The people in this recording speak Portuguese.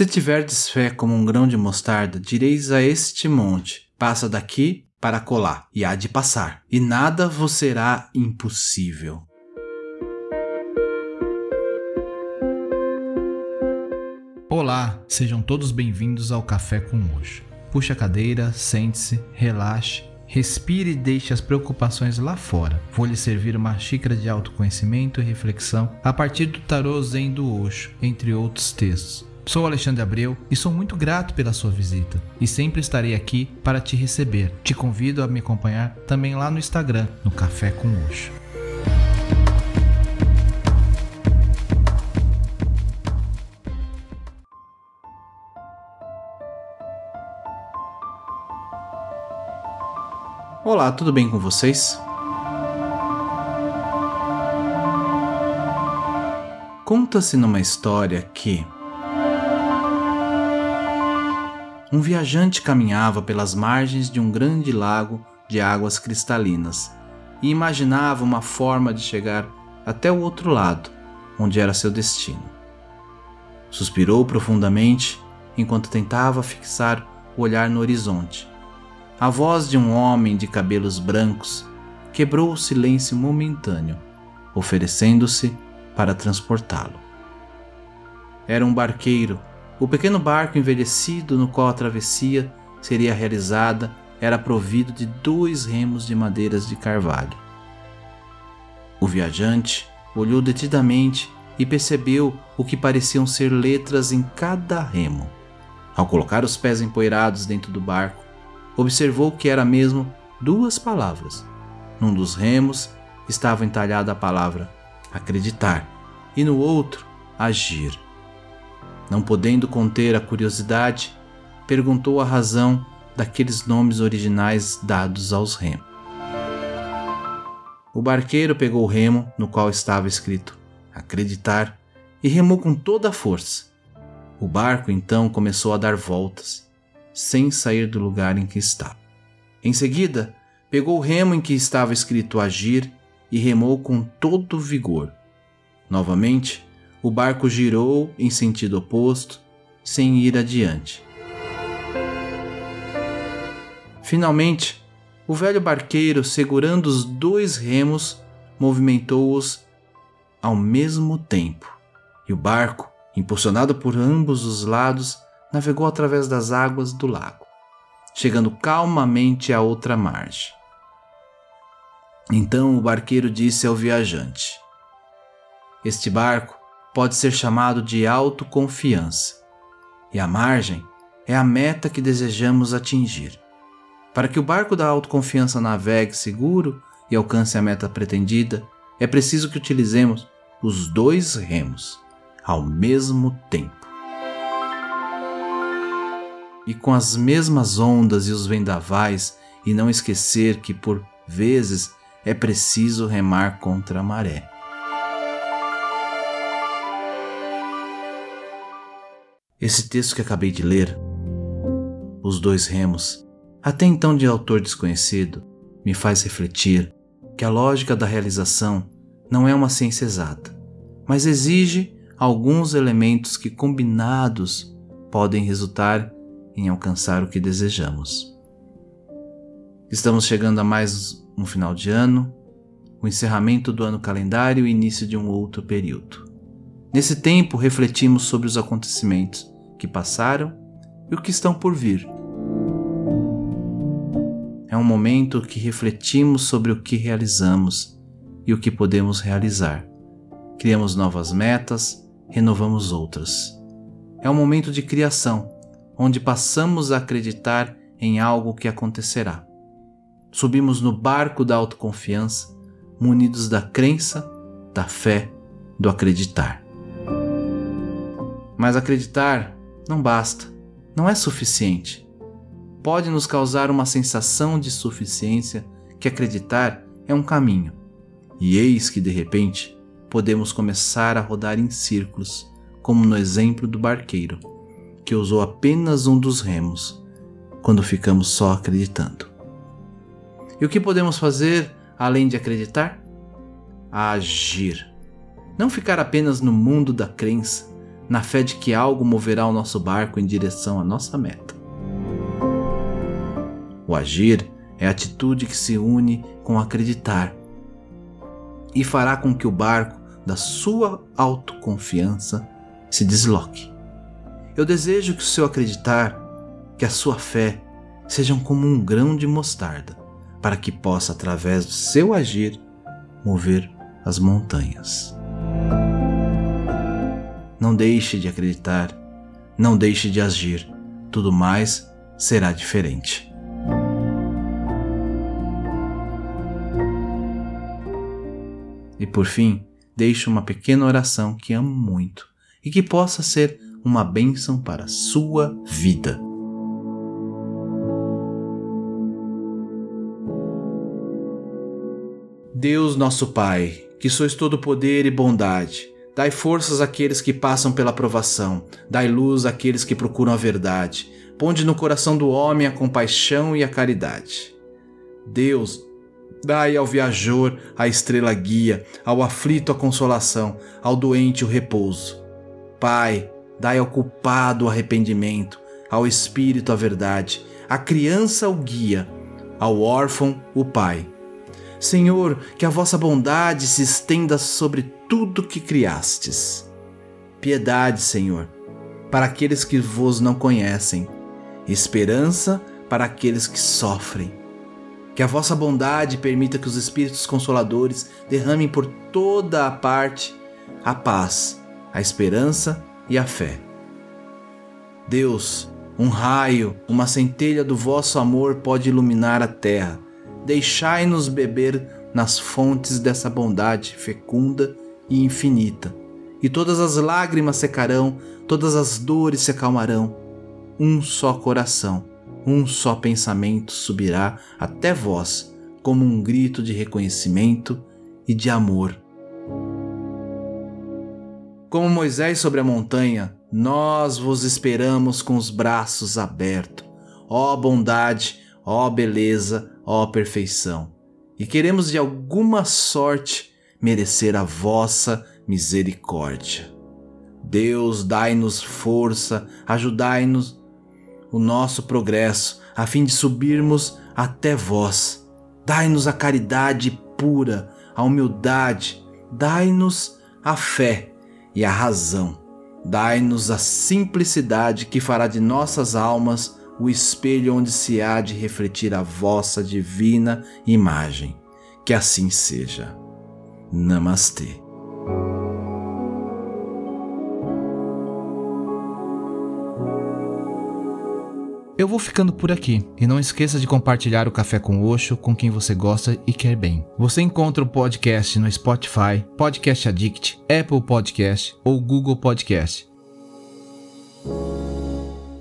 Se tiverdes fé como um grão de mostarda, direis a este monte: passa daqui para colar, e há de passar, e nada vos será impossível. Olá, sejam todos bem-vindos ao Café com Hoje. Puxe a cadeira, sente-se, relaxe, respire e deixe as preocupações lá fora. Vou lhe servir uma xícara de autoconhecimento e reflexão a partir do tarô Zen do Osho, entre outros textos. Sou Alexandre Abreu e sou muito grato pela sua visita e sempre estarei aqui para te receber. Te convido a me acompanhar também lá no Instagram, no Café com Osho. Olá, tudo bem com vocês? Conta-se numa história que um viajante caminhava pelas margens de um grande lago de águas cristalinas e imaginava uma forma de chegar até o outro lado, onde era seu destino. Suspirou profundamente enquanto tentava fixar o olhar no horizonte a voz de um homem de cabelos brancos quebrou o silêncio momentâneo, oferecendo-se para transportá-lo. Era um barqueiro. O pequeno barco envelhecido no qual a travessia seria realizada era provido de dois remos de madeiras de carvalho. O viajante olhou detidamente e percebeu o que pareciam ser letras em cada remo. Ao colocar os pés empoeirados dentro do barco, observou que era mesmo duas palavras. Num dos remos estava entalhada a palavra acreditar e no outro agir. Não podendo conter a curiosidade, perguntou a razão daqueles nomes originais dados aos remos. O barqueiro pegou o remo no qual estava escrito acreditar e remou com toda a força. O barco então começou a dar voltas sem sair do lugar em que estava. Em seguida, pegou o remo em que estava escrito agir e remou com todo vigor. Novamente, o barco girou em sentido oposto, sem ir adiante. Finalmente, o velho barqueiro, segurando os dois remos, movimentou-os ao mesmo tempo, e o barco, impulsionado por ambos os lados, navegou através das águas do lago, chegando calmamente à outra margem. Então o barqueiro disse ao viajante: Este barco pode ser chamado de autoconfiança, e a margem é a meta que desejamos atingir. Para que o barco da autoconfiança navegue seguro e alcance a meta pretendida, é preciso que utilizemos os dois remos ao mesmo tempo e com as mesmas ondas e os vendavais, e não esquecer que por vezes é preciso remar contra a maré. Esse texto que acabei de ler, Os Dois Remos, até então de autor desconhecido, me faz refletir que a lógica da realização não é uma ciência exata, mas exige alguns elementos que, combinados, podem resultar em alcançar o que desejamos. Estamos chegando a mais um final de ano, o encerramento do ano calendário e o início de um outro período. Nesse tempo, refletimos sobre os acontecimentos que passaram e o que estão por vir. É um momento que refletimos sobre o que realizamos e o que podemos realizar. Criamos novas metas, renovamos outras. É um momento de criação onde passamos a acreditar em algo que acontecerá. Subimos no barco da autoconfiança, munidos da crença, da fé, do acreditar. Mas acreditar não basta, não é suficiente. Pode nos causar uma sensação de suficiência que acreditar é um caminho. E eis que de repente podemos começar a rodar em círculos, como no exemplo do barqueiro que usou apenas um dos remos, quando ficamos só acreditando. E o que podemos fazer além de acreditar? Agir. Não ficar apenas no mundo da crença, na fé de que algo moverá o nosso barco em direção à nossa meta. O agir é a atitude que se une com acreditar e fará com que o barco da sua autoconfiança se desloque. Eu desejo que o seu acreditar, que a sua fé sejam como um grão de mostarda, para que possa, através do seu agir, mover as montanhas. Não deixe de acreditar, não deixe de agir, tudo mais será diferente. E por fim, deixe uma pequena oração que amo muito e que possa ser uma bênção para a sua vida. Deus nosso Pai, que sois todo poder e bondade, dai forças àqueles que passam pela provação, dai luz àqueles que procuram a verdade, ponde no coração do homem a compaixão e a caridade. Deus, dai ao viajor a estrela guia, ao aflito a consolação, ao doente o repouso. Pai, dai ao culpado o arrependimento, ao espírito a verdade, à criança o guia, ao órfão o pai Senhor, que a vossa bondade se estenda sobre tudo que criastes. Piedade, Senhor, para aqueles que vos não conhecem, esperança para aqueles que sofrem. Que a vossa bondade permita que os Espíritos Consoladores derramem por toda a parte a paz, a esperança e a fé. Deus, um raio, uma centelha do vosso amor pode iluminar a terra deixai-nos beber nas fontes dessa bondade fecunda e infinita. E todas as lágrimas secarão, todas as dores se acalmarão. Um só coração, um só pensamento subirá até vós, como um grito de reconhecimento e de amor. Como Moisés sobre a montanha, nós vos esperamos com os braços abertos. Ó bondade, ó beleza, ó perfeição, e queremos de alguma sorte merecer a vossa misericórdia. Deus, dai-nos força, ajudai-nos o nosso progresso, a fim de subirmos até vós. Dai-nos a caridade pura, a humildade, dai-nos a fé e a razão. Dai-nos a simplicidade que fará de nossas almas o espelho onde se há de refletir a vossa divina imagem. Que assim seja. Namastê. Eu vou ficando por aqui e não esqueça de compartilhar o Café com Oxo com quem você gosta e quer bem. Você encontra o podcast no Spotify, Podcast Addict, Apple Podcast ou Google Podcast.